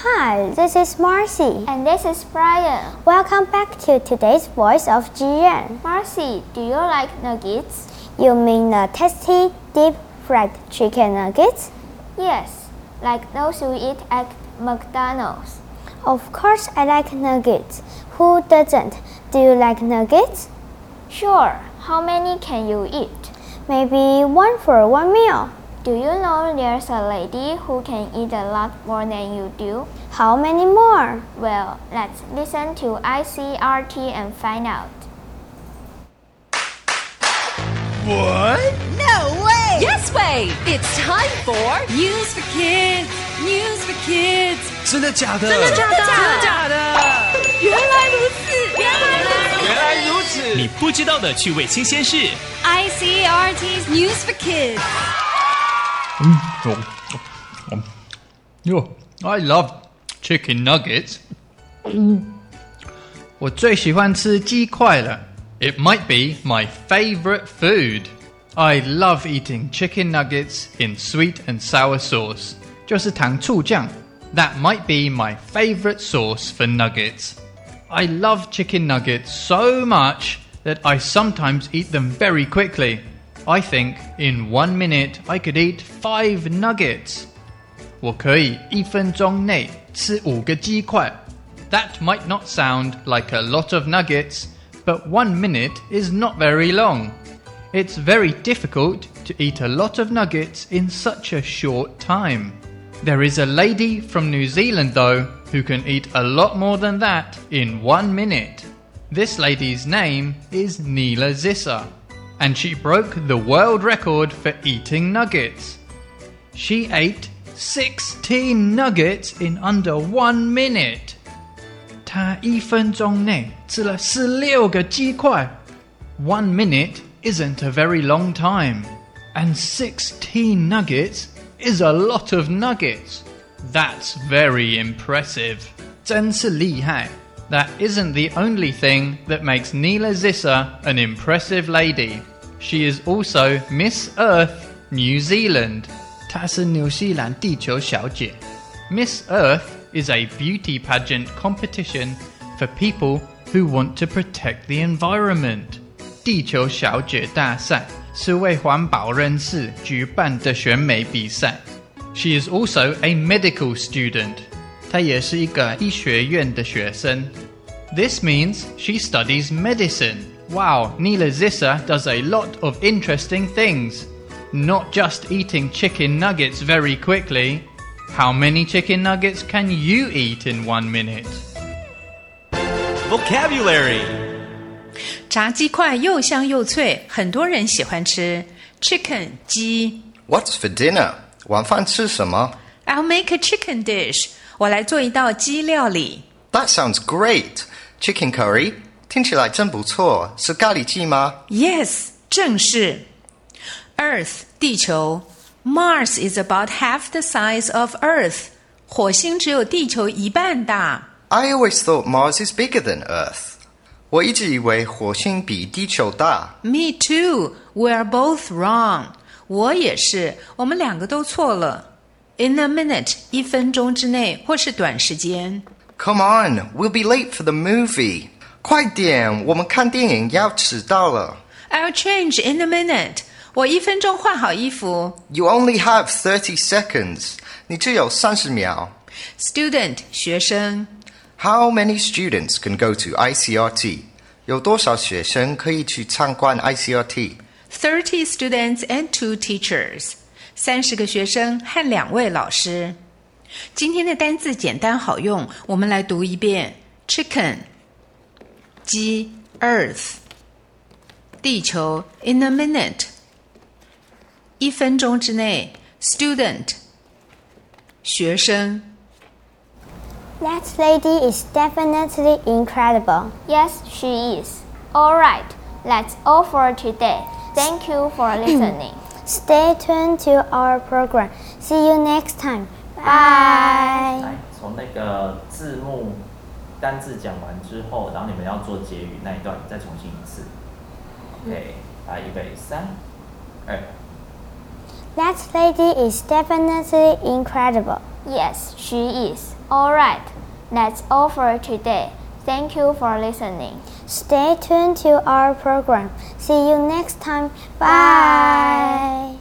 Hi, this is Marcy. And this is Brian. Welcome back to today's Voice of GN. Marcy, do you like nuggets? You mean the tasty, deep fried chicken nuggets? Yes, like those you eat at McDonald's. Of course, I like nuggets. Who doesn't? Do you like nuggets? Sure. How many can you eat? Maybe one for one meal. Do you know there's a lady who can eat a lot more than you do? How many more? Well, let's listen to ICRT and find out. What? No way! Yes way! It's time for News for Kids. News for Kids. 真的假的？真的假的？真的假的？原来如此，原来如此。原来如此！你不知道的趣味新鲜事。 ICRT's News for Kids. Yo, I love chicken nuggets. 我最喜欢吃鸡块了。It might be my favorite food. I love eating chicken nuggets in sweet and sour sauce. 就是糖醋酱。That might be my favorite sauce for nuggets. I love chicken nuggets so much that I sometimes eat them very quickly. I think in one minute I could eat five nuggets. 我可以一分钟内吃五个鸡块。That might not sound like a lot of nuggets, but one minute is not very long. It's very difficult to eat a lot of nuggets in such a short time. There is a lady from New Zealand, though, who can eat a lot more than that in one minute. This lady's name is Nela Zisser and she broke the world record for eating nuggets. She ate 16 nuggets in under one minute. 她一分钟内吃了十六个鸡块。One minute isn't a very long time, and 16 nuggets is a lot of nuggets. That's very impressive. 真是厉害. that isn't the only thing that makes Nela Zisser an impressive lady. She is also Miss Earth New Zealand. 她是纽西兰地球小姐. Miss Earth is a beauty pageant competition for people who want to protect the environment. 地球小姐大赛是为环保人士举办的选美比赛. She is also a medical student 她也是一个医学院的学生。This means she studies medicine. Wow, Nela Zisser does a lot of interesting things. Not just eating chicken nuggets very quickly. How many chicken nuggets can you eat in one minute? Vocabulary 炸鸡块又香又脆，很多人喜欢吃。Chicken What's for i'll make a chicken dish. 我来做一道鸡料理。 ？That sounds great. Chicken curry 听起来真不错，是咖喱鸡吗？ Yes，正是。Earth 地球，Mars is about half the size of Earth。火星只有地球一半大。 I always thought Mars is bigger than Earth. 我一直以为火星比地球大。 Me too. We're both wrong. 我也是，我们两个都错了。 In a minute，一分钟之内或是短时间。 Come on, we'll be late for the movie. 快点，我们看电影要迟到了。 I'll change in a minute. 我一分钟换好衣服。 You only have thirty seconds. 你只有三十秒。 Student 学生 How many students can go to ICRT? 有多少学生可以去参观 ICRT? thirty students and two teachers， 三十个学生和两位老师。今天的单字简单好用，我们来读一遍：chicken，鸡；earth，地球；in a minute，一分钟之内；student，学生。That lady is definitely incredible. Yes, she is. All right, that's all for today. Thank you for listening. Stay tuned to our program. See you next time. Bye. 来，从那个字幕单字讲完之后，然后你们要做结语那一段，再重新一次。OK，来，预备，三、二。 That lady is definitely incredible. Yes, she is. Alright, That's all for today. Thank you for listening. Stay tuned to our program. See you next time. Bye.